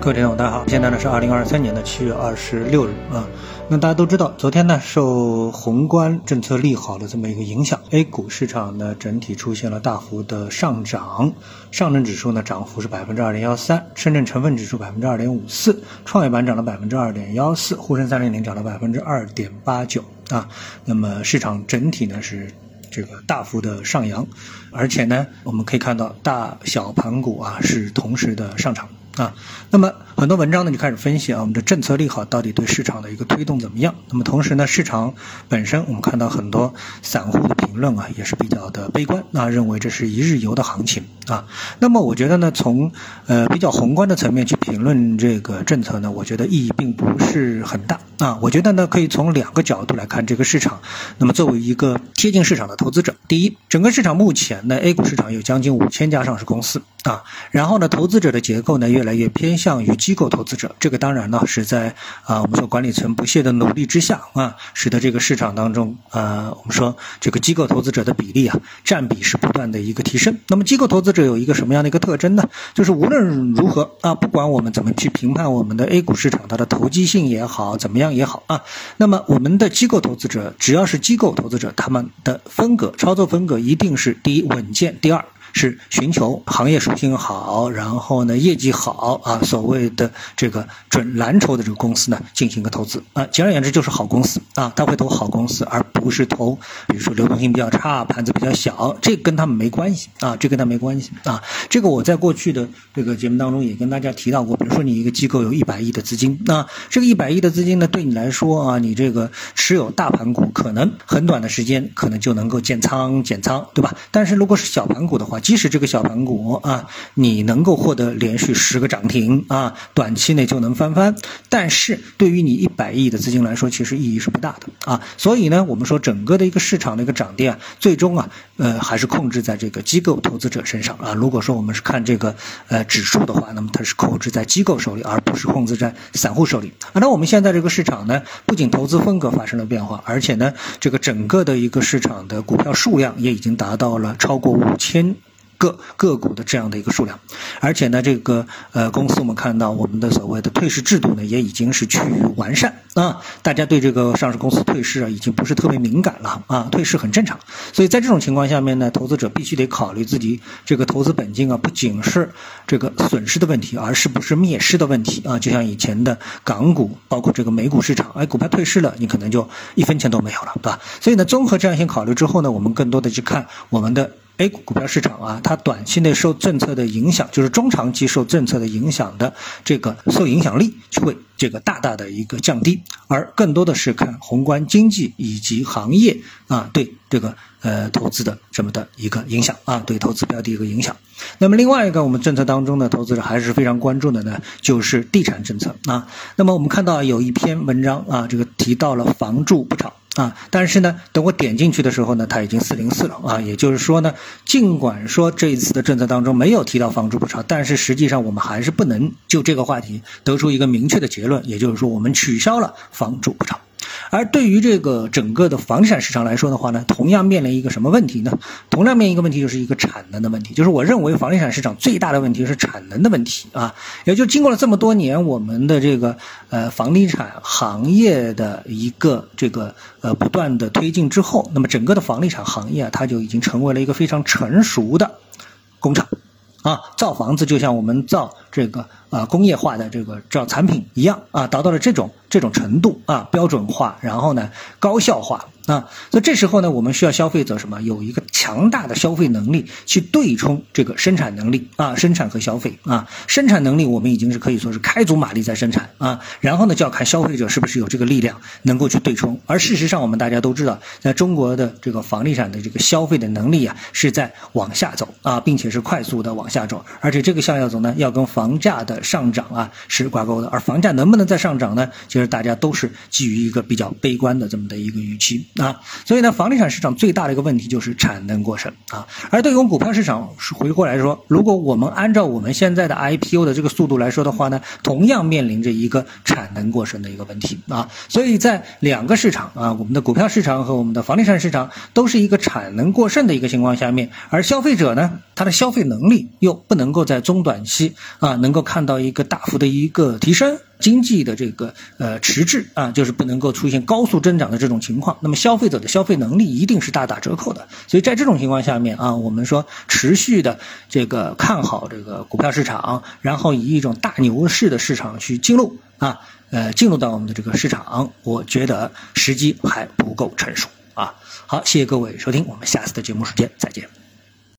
各位听众，大家好，现在呢是二零二三年的七月二十六日啊。那大家都知道，昨天呢受宏观政策利好的这么一个影响，A 股市场呢整体出现了大幅的上涨，上证指数呢涨幅是百分之二点幺三，深圳成分指数百分之二点五四，创业板涨了百分之二点幺四，沪深三零零涨了百分之二点八九啊。那么市场整体呢是这个大幅的上扬，而且呢我们可以看到大小盘股啊是同时的上涨。啊，那么很多文章呢就开始分析啊，我们的政策利好到底对市场的一个推动怎么样？那么同时呢，市场本身我们看到很多散户的评论啊，也是比较的悲观啊，认为这是一日游的行情啊。那么我觉得呢，从呃比较宏观的层面去评论这个政策呢，我觉得意义并不是很大啊。我觉得呢，可以从两个角度来看这个市场。那么作为一个贴近市场的投资者，第一，整个市场目前呢，A 股市场有将近五千家上市公司啊，然后呢，投资者的结构呢越来越偏向于机构投资者，这个当然呢是在啊我们说管理层不懈的努力之下啊，使得这个市场当中啊我们说这个机构投资者的比例啊占比是不断的一个提升。那么机构投资者有一个什么样的一个特征呢？就是无论如何啊，不管我们怎么去评判我们的 A 股市场它的投机性也好，怎么样也好啊，那么我们的机构投资者只要是机构投资者，他们的风格操作风格一定是第一稳健，第二。是寻求行业属性好，然后呢业绩好啊，所谓的这个准蓝筹的这个公司呢进行一个投资啊，简而言之就是好公司啊，他会投好公司，而不是投比如说流动性比较差、盘子比较小，这跟他们没关系啊，这跟他没关系啊。这个我在过去的这个节目当中也跟大家提到过，比如说你一个机构有一百亿的资金，那这个一百亿的资金呢，对你来说啊，你这个持有大盘股可能很短的时间可能就能够建仓减仓，对吧？但是如果是小盘股的话，即使这个小盘股啊，你能够获得连续十个涨停啊，短期内就能翻番，但是对于你一百亿的资金来说，其实意义是不大的啊。所以呢，我们说整个的一个市场的一个涨跌啊，最终啊，呃，还是控制在这个机构投资者身上啊。如果说我们是看这个呃指数的话，那么它是控制在机构手里，而不是控制在散户手里。啊，那我们现在这个市场呢，不仅投资风格发生了变化，而且呢，这个整个的一个市场的股票数量也已经达到了超过五千。个个股的这样的一个数量，而且呢，这个呃公司我们看到我们的所谓的退市制度呢，也已经是趋于完善啊。大家对这个上市公司退市啊，已经不是特别敏感了啊，退市很正常。所以在这种情况下面呢，投资者必须得考虑自己这个投资本金啊，不仅是这个损失的问题，而是不是灭失的问题啊。就像以前的港股，包括这个美股市场，哎，股票退市了，你可能就一分钱都没有了，对吧？所以呢，综合这样一些考虑之后呢，我们更多的去看我们的。A 股股票市场啊，它短期内受政策的影响，就是中长期受政策的影响的这个受影响力就会这个大大的一个降低，而更多的是看宏观经济以及行业啊对这个呃投资的这么的一个影响啊，对投资标的一个影响。那么另外一个我们政策当中的，投资者还是非常关注的呢，就是地产政策啊。那么我们看到有一篇文章啊，这个提到了房住不炒。啊，但是呢，等我点进去的时候呢，它已经四零四了啊，也就是说呢，尽管说这一次的政策当中没有提到房住不炒，但是实际上我们还是不能就这个话题得出一个明确的结论，也就是说我们取消了房住不炒。而对于这个整个的房地产市场来说的话呢，同样面临一个什么问题呢？同样面临一个问题，就是一个产能的问题。就是我认为房地产市场最大的问题是产能的问题啊。也就经过了这么多年，我们的这个呃房地产行业的一个这个呃不断的推进之后，那么整个的房地产行业啊，它就已经成为了一个非常成熟的工厂。啊，造房子就像我们造这个啊工业化的这个造产品一样啊，达到了这种这种程度啊，标准化，然后呢高效化。啊，所以这时候呢，我们需要消费者什么？有一个强大的消费能力去对冲这个生产能力啊，生产和消费啊，生产能力我们已经是可以说是开足马力在生产啊，然后呢就要看消费者是不是有这个力量能够去对冲。而事实上，我们大家都知道，在中国的这个房地产的这个消费的能力啊，是在往下走啊，并且是快速的往下走，而且这个向下走呢，要跟房价的上涨啊是挂钩的。而房价能不能再上涨呢？其实大家都是基于一个比较悲观的这么的一个预期。啊。所以呢，房地产市场最大的一个问题就是产能过剩啊。而对于我们股票市场是回过来说，如果我们按照我们现在的 IPO 的这个速度来说的话呢，同样面临着一个产能过剩的一个问题啊。所以在两个市场啊，我们的股票市场和我们的房地产市场都是一个产能过剩的一个情况下面，而消费者呢，他的消费能力又不能够在中短期啊能够看到一个大幅的一个提升。经济的这个呃迟滞啊，就是不能够出现高速增长的这种情况，那么消费者的消费能力一定是大打折扣的。所以在这种情况下面啊，我们说持续的这个看好这个股票市场，然后以一种大牛市的市场去进入啊，呃，进入到我们的这个市场，我觉得时机还不够成熟啊。好，谢谢各位收听，我们下次的节目时间再见。